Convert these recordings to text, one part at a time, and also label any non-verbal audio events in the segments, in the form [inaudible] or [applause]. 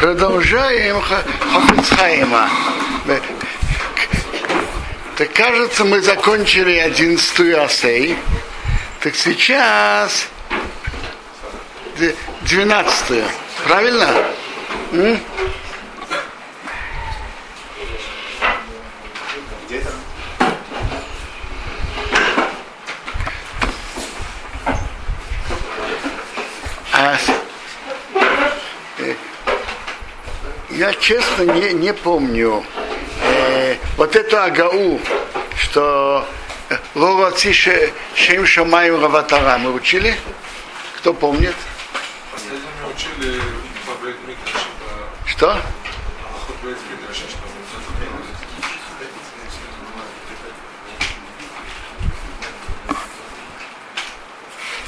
Продолжаем Хофицхайма. Так кажется, мы закончили одиннадцатую асей. Так сейчас двенадцатую. Правильно? М? Я честно не, не помню э, вот эту Агау, что Лова Цише Шем Шамаем Раватара мы учили? Кто помнит? Что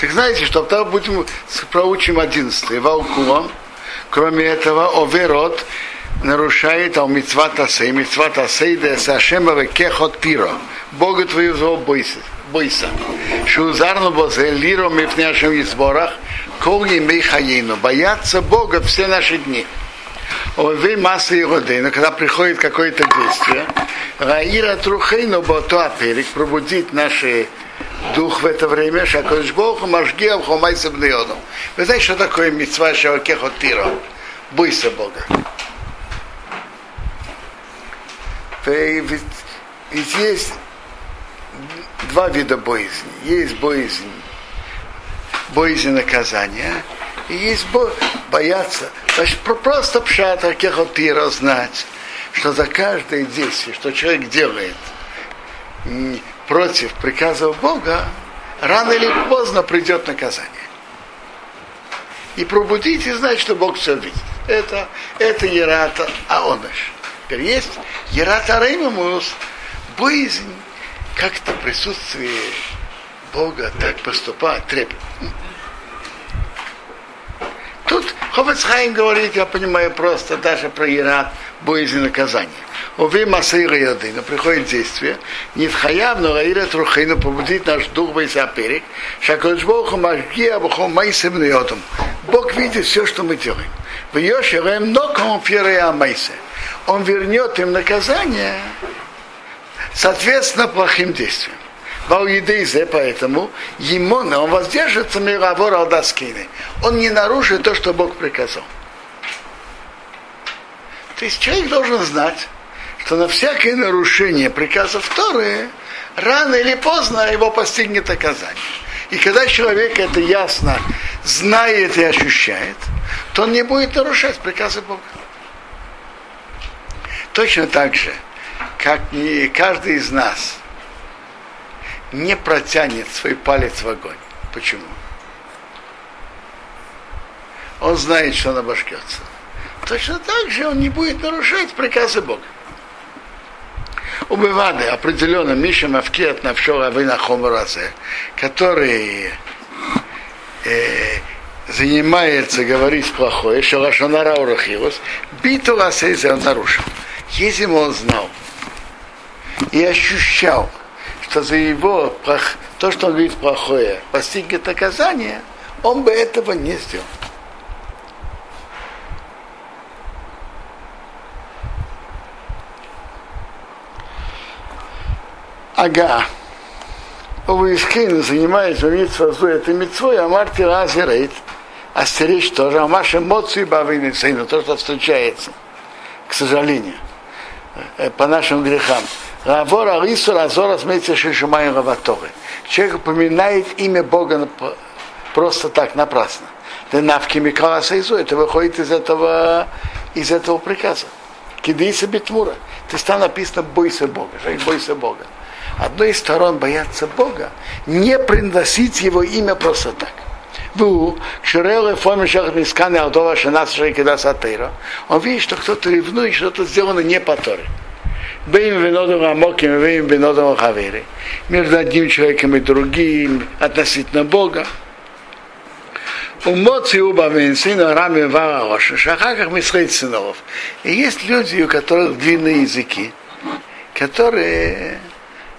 Так знаете, что тогда будем проучим 11 Валкуам. Кроме этого, Оверот нарушает ал митцват асей, митцват асей да сашема кехот тиро. Бога твоего бойся. бойся. Шузарно бозе лиро мифне нашем изборах, кол емей хаейну. Бояться Бога все наши дни. Овей масса и но когда приходит какое-то действие, Раира Трухейну Бото Аперик пробудить наши дух в это время, Шакодж Богу, Машгиав Хомайса Бнеону. Вы знаете, что такое митцва Шавакехот Тиро? Бойся Бога. Ведь, ведь есть два вида боязни. Есть боязнь, боязнь наказания, и есть бо, бояться. Значит, просто пшата кехотира знать, что за каждое действие, что человек делает против приказов Бога, рано или поздно придет наказание. И пробудить и знать, что Бог все видит. Это, это Ерата Аоныш. Теперь есть Ерата Реймамус, боязнь как-то присутствие Бога так поступать, трепет. Тут Ховецхайм говорит, я понимаю, просто даже про Ират, боязнь наказания. Уви Масейра Яды, но приходит действие, не в хаяв, но Раира Трухейну побудит наш дух Байсаперик, Шакодж Богу Машги Абуху Майсем Ньотом. Бог видит все, что мы делаем. В Йошерем Ноком Ферея Майсе. Он вернет им наказание, соответственно, плохим действиям. Вауидейзе, поэтому ему он воздержится мировор алдаскины. Он не нарушит то, что Бог приказал. То есть человек должен знать, что на всякое нарушение приказов Торы рано или поздно его постигнет наказание. И когда человек это ясно знает и ощущает, то он не будет нарушать приказы Бога. Точно так же, как не каждый из нас не протянет свой палец в огонь. Почему? Он знает, что он обожгется. Точно так же он не будет нарушать приказы Бога убывады определенно Миша Мавкет Навшора Вина Хоморазе, который э, занимается говорить плохое, Шалашонара Урахилус, биту Ласейзе он нарушил. Если бы он знал и ощущал, что за его то, что он говорит плохое, постигнет наказание, он бы этого не сделал. Ага. Увискин занимается митцвозу, это митцвой, а Марти Азерейт, астеречь тоже, а Маша Моци Бавины Сыну, то, что встречается, к сожалению, по нашим грехам. Равор Алису Разора смеется Шишумай Раваторы. Человек упоминает имя Бога просто так, напрасно. Навки Микала Сайзу, это выходит из этого, из этого приказа. Кидайся Бетмура. Ты стал написано бойся Бога, бойся Бога одной из сторон бояться Бога, не приносить его имя просто так. Он видит, что кто-то ревнует, что-то сделано не по Торе. Между одним человеком и другим, относительно Бога. Умоци убавин сына рами вараоша, шахаках мисхейт сынов. И есть люди, у которых длинные языки, которые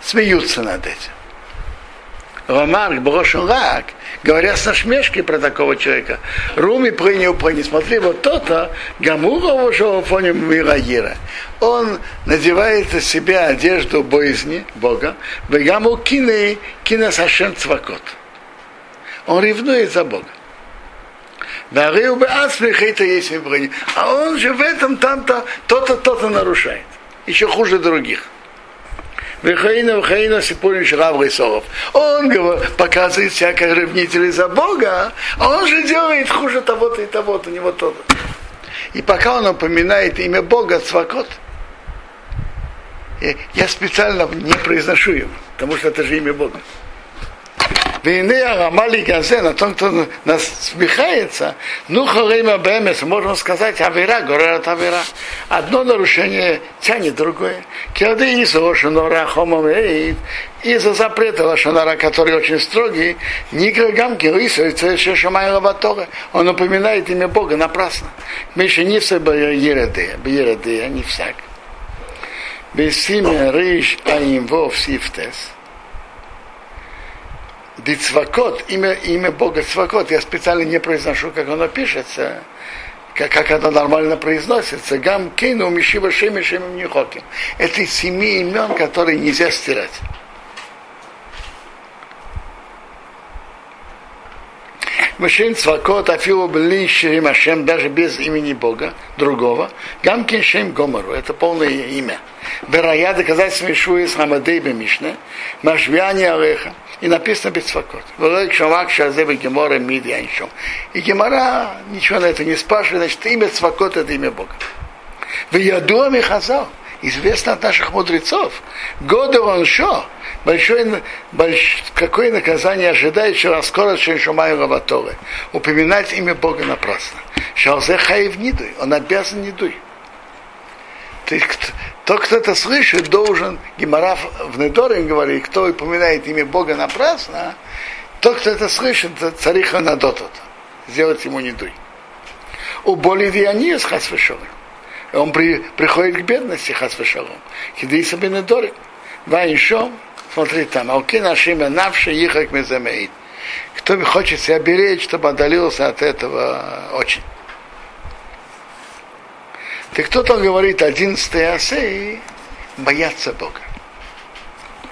смеются над этим. Ромар, Брошен Рак, говоря с насмешкой про такого человека, Руми принял, принял, смотри, вот то-то, Гамурова фоне Мирагира. Он надевает на себя одежду боязни Бога, Бегаму кины, кина сашем цвакот. Он ревнует за Бога. Дарил бы это есть А он же в этом там-то, то-то, то-то нарушает. Еще хуже других. Вихаина, Вихаина, Сипурин, Рав Рисоров. Он показывает всякое ревнителей за Бога, а он же делает хуже того-то и того-то, у него то-то. И пока он упоминает имя Бога, Цвакот, я специально не произношу его, потому что это же имя Бога. Вейне Рамали Газе, на том, кто насмехается, ну Халима Бемес, можно сказать, Авера, говорят Авера. Одно нарушение тянет другое. Кирды из Лошанора Хомамеид, из-за запрета Лошанора, который очень строгий, Никрагам Кирисовица Шамай Лаваторы, он упоминает имя Бога напрасно. Не все Ереды, Ереды, а не всяк. Бесиме Риш Аимвов Сифтес. Дицвакот, имя, имя Бога Цвакот, я специально не произношу, как оно пишется, как, как оно нормально произносится. Гам Кейну Мишива Шеми Шеми Нихоким. Это семи имен, которые нельзя стирать. Машин Цвакот Афилу Бли Ширим Ашем, даже без имени Бога, другого. Гамкин Шем Гомору, это полное имя. Верая доказательство Ишуи с Хамадей Бемишне, Машвяни Алеха и написано Бецвакот. Велик Шамак Шазева Гемора Мидьяншом. И Гемора ничего на это не спрашивает, значит, имя Цвакот это имя Бога. В Яду Михазал, известно от наших мудрецов, годы он шо, большое, больш, какое наказание ожидает, что скоро Шеншумаю Лаваторы. Упоминать имя Бога напрасно. Шалзе Хаев Нидуй, он обязан Нидуй. То есть тот, кто это слышит, должен, Гимараф в Недоре говорит, кто упоминает имя Бога напрасно, тот, кто это слышит, цариха надотот. Сделать ему не дуй. У боли с хасвешолом. Он при, приходит к бедности хасвешолом. Хидей себе Недоре. Вайншом, смотри там, алки нашим навши ихак мезамеид. Кто хочет себя беречь, чтобы отдалился от этого очень. Так кто там говорит, одиннадцатый асей, бояться Бога.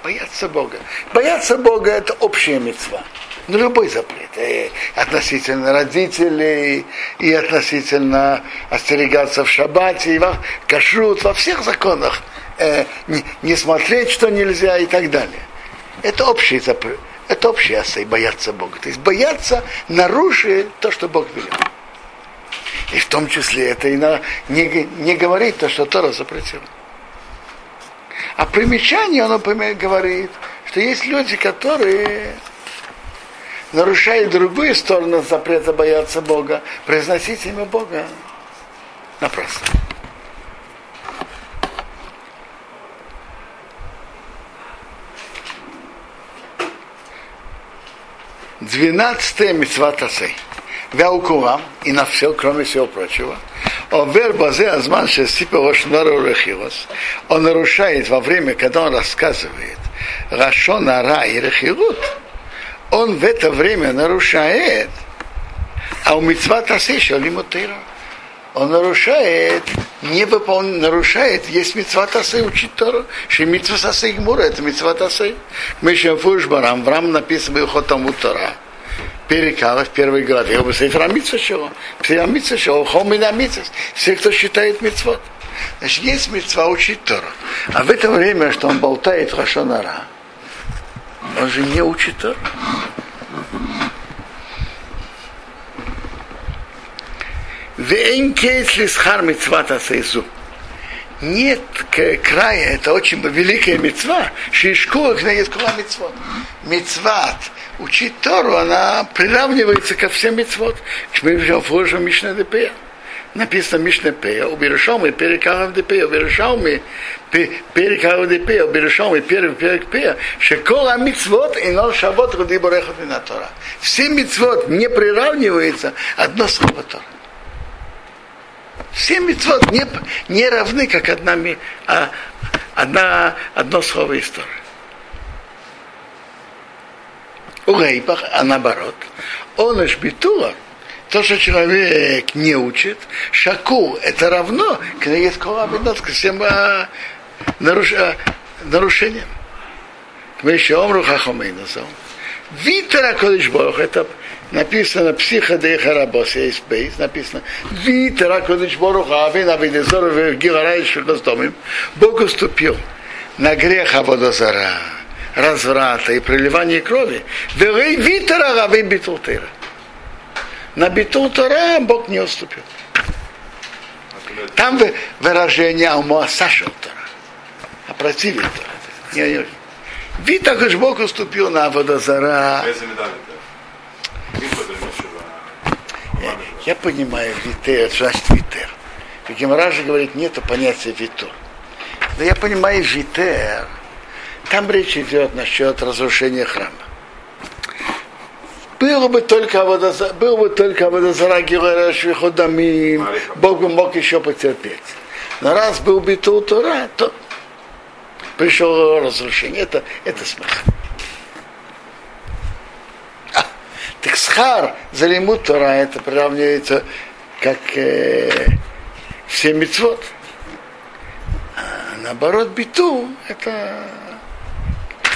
Бояться Бога. Бояться Бога это общая мецва. Ну, любой запрет. И относительно родителей, и относительно остерегаться в шаббате, и во кашрут, во всех законах. Э, не, не смотреть, что нельзя, и так далее. Это общий запрет. Это общий асей, бояться Бога. То есть бояться нарушить то, что Бог велел. И в том числе это и на, не, не говорит то, что Тора запретил. А примечание, он, например, говорит, что есть люди, которые нарушают другую сторону запрета бояться Бога, произносить имя Бога напрасно. Двенадцатая митцва Тасей. Вялкурам и на все, кроме всего прочего. Овер базе азман шестипа рошнару рехилос. Он нарушает во время, когда он рассказывает Рашона Ра и Рехилут, он в это время нарушает, а у митцва тасеша лимутейра. Он нарушает, не выполняет, нарушает, есть митцва тасе учить Тору, что митцва тасе гмура, это митцва тасе. Мы еще в Барам, в Рам написано Бехотаму Тора. Перекала в первой главе, оба Сефра Митсашева, Псия Митсашева, Хомина Митсас, все, кто считает митцвот. Значит, есть митцва учить Тору. А в это время, что он болтает Рашонара, он же не учит Тору. Нет края, это очень великая мецва. Шишкуа есть кула мецвод. Мецват учить Тору, она приравнивается ко всем мецвод. Фложу Мишна Депея. Написано Мишна Пея, у Берешомы перекарав Депея, у Берешомы перекарав Депея, у Берешомы перек Пея, шекола мицвод и нол шабот руди на Тора. Все мицвод не приравнивается одно слово Тора. Все мицвод не, не равны, как одна, а, одна, одно слово из Торы. у рейбах, а наоборот. Он ишь битула, то, что человек не учит, шаку это равно к к всем а, наруш, а, нарушениям. Мы еще омру хахомейнусом. Витера Кодыш это написано психодеха рабос, есть бейс, написано Витера Кодыш Бог, авин авидезор гиларай шельдостомим. Бог уступил на грех Аводозара, разврата и проливания крови. Вей Витера Равин Битултера. На Битултера Бог не уступил. Там выражение Алмуа Сашел Тора. А противил Тора. Вита Бог уступил на Водозара. Я понимаю, витер, значит витер. И Гемора же говорит, нету понятия витор. Но я понимаю витер. Там речь идет насчет разрушения храма. Было бы только водозара, был бы только водозара Гиларашвиходами, Бог бы мог еще потерпеть. Но раз был бы Тора, то пришло разрушение. Это, это смысл. А, схар за лимут Тора это приравнивается как э, все мецвод. А наоборот, биту это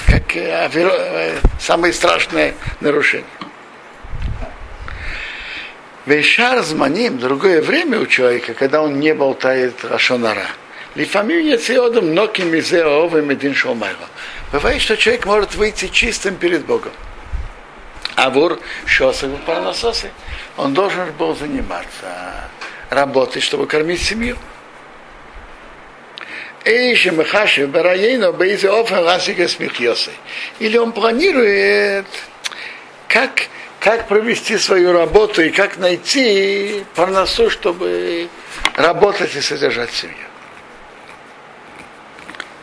как э, э, самое страшное нарушение. Вейшар зманим, другое время у человека, когда он не болтает Рашонара – Лифамим яциодом ноким изе овым един шомайла. Бывает, что человек может выйти чистым перед Богом. А вор шосах парнососы, он должен был заниматься работой, чтобы кормить семью. Или он планирует, как, как провести свою работу и как найти парносу, чтобы работать и содержать семью.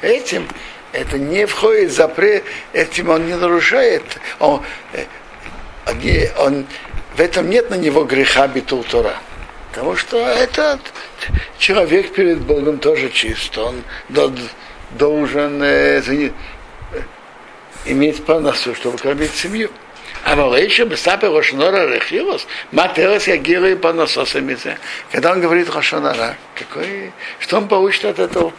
Этим это не входит в запрет, этим он не нарушает, он, он, в этом нет на него греха битул Тора. Потому что этот человек перед Богом тоже чист, он должен э, э, иметь полноту, чтобы кормить семью. А Малейша Бесапе Рошнора Рехилос, Матерос Ягира и Панасосами. Когда он говорит Рошнора, какой, что он получит от этого в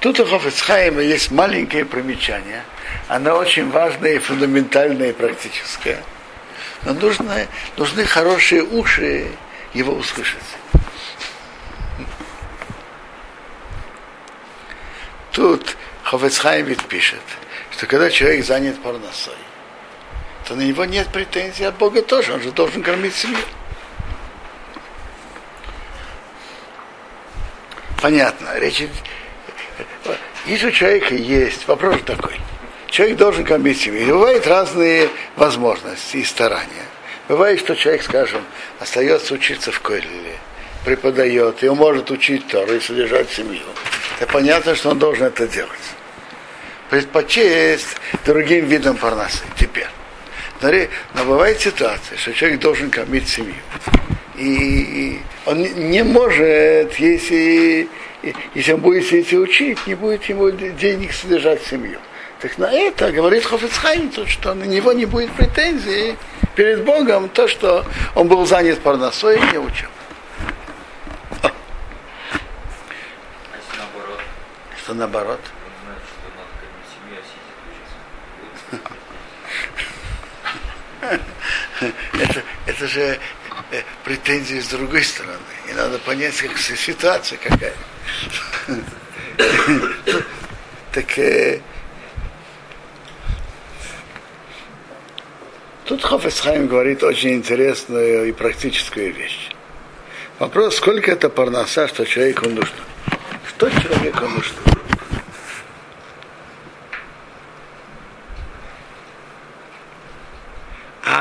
тут у Хофицхайма есть маленькое примечание. Оно очень важное и фундаментальное и практическое. Но нужно, нужны хорошие уши его услышать. Тут Хофицхайм ведь пишет, что когда человек занят парносой, то на него нет претензий от Бога тоже, он же должен кормить семью. Понятно, речь если у человека есть, вопрос такой, человек должен кормить семью. И бывают разные возможности и старания. Бывает, что человек, скажем, остается учиться в Койле, преподает, он может учить Тору и содержать семью. Это понятно, что он должен это делать. Предпочесть другим видом парнасы теперь. Но, но бывает ситуация, что человек должен кормить семью. И он не может, если если он будет сидеть и учить, не будет ему денег содержать семью. Так на это говорит Хофицхайм, что на него не будет претензий перед Богом, то, что он был занят парносой и не учил. А наоборот? Что наоборот? [laughs] это, это же претензии с другой стороны. И надо понять, как ситуация какая. [coughs] Так э, тут Хофесхайм говорит очень интересную и практическую вещь. Вопрос, сколько это парноса, что человеку нужно. Что человеку нужно?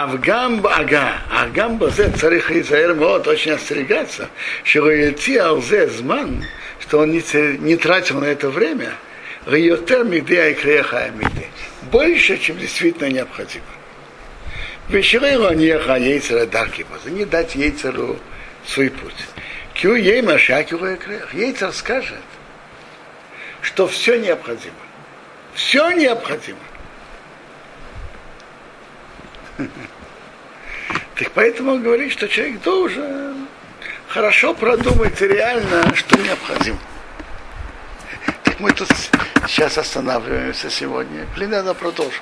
Авгам ага, Авгам базе царих Израиль вот очень остерегаться, что идти алзе зман, что он не, не тратил на это время, больше, чем действительно необходимо. Он ехал яйцера дарки, не дать яйцеру свой путь. Кю ей машакю Ейцер скажет, что все необходимо. Все необходимо. Так поэтому он говорит, что человек должен хорошо продумать реально, что необходимо. Так мы тут сейчас останавливаемся сегодня. Пленэна продолжим.